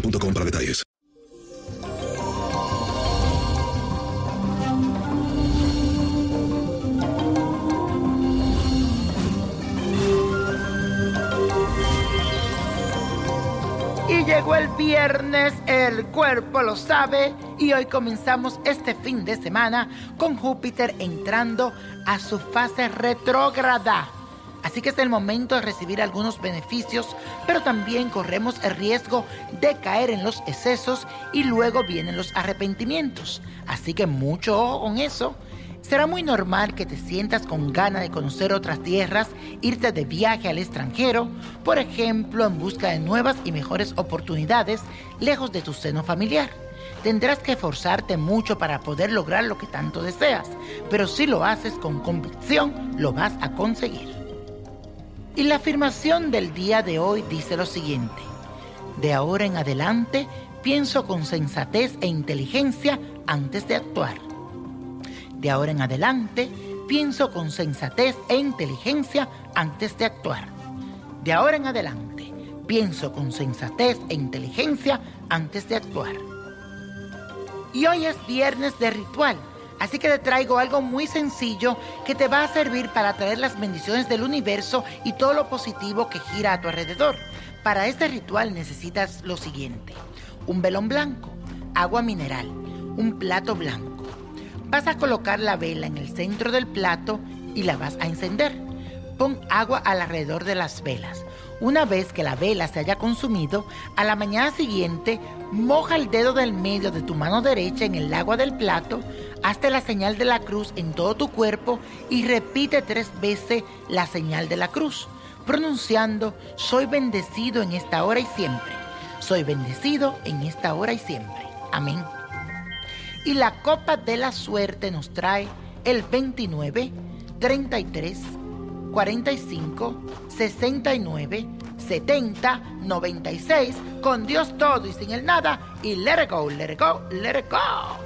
para detalles. Y llegó el viernes, el cuerpo lo sabe, y hoy comenzamos este fin de semana con Júpiter entrando a su fase retrógrada. Así que es el momento de recibir algunos beneficios, pero también corremos el riesgo de caer en los excesos y luego vienen los arrepentimientos. Así que mucho ojo con eso. Será muy normal que te sientas con ganas de conocer otras tierras, irte de viaje al extranjero, por ejemplo, en busca de nuevas y mejores oportunidades lejos de tu seno familiar. Tendrás que esforzarte mucho para poder lograr lo que tanto deseas, pero si lo haces con convicción, lo vas a conseguir. Y la afirmación del día de hoy dice lo siguiente. De ahora en adelante pienso con sensatez e inteligencia antes de actuar. De ahora en adelante pienso con sensatez e inteligencia antes de actuar. De ahora en adelante pienso con sensatez e inteligencia antes de actuar. Y hoy es viernes de ritual. Así que te traigo algo muy sencillo que te va a servir para atraer las bendiciones del universo y todo lo positivo que gira a tu alrededor. Para este ritual necesitas lo siguiente. Un velón blanco, agua mineral, un plato blanco. Vas a colocar la vela en el centro del plato y la vas a encender. Pon agua alrededor de las velas. Una vez que la vela se haya consumido, a la mañana siguiente moja el dedo del medio de tu mano derecha en el agua del plato, hazte la señal de la cruz en todo tu cuerpo y repite tres veces la señal de la cruz, pronunciando, soy bendecido en esta hora y siempre. Soy bendecido en esta hora y siempre. Amén. Y la copa de la suerte nos trae el 29, 33, 45, 69, 70, 96, con Dios todo y sin el nada, y let it go, let it go, let it go.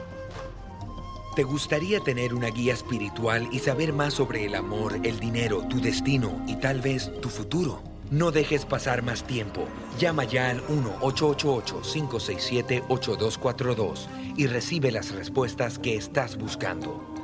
¿Te gustaría tener una guía espiritual y saber más sobre el amor, el dinero, tu destino y tal vez tu futuro? No dejes pasar más tiempo. Llama ya al 1-888-567-8242 y recibe las respuestas que estás buscando.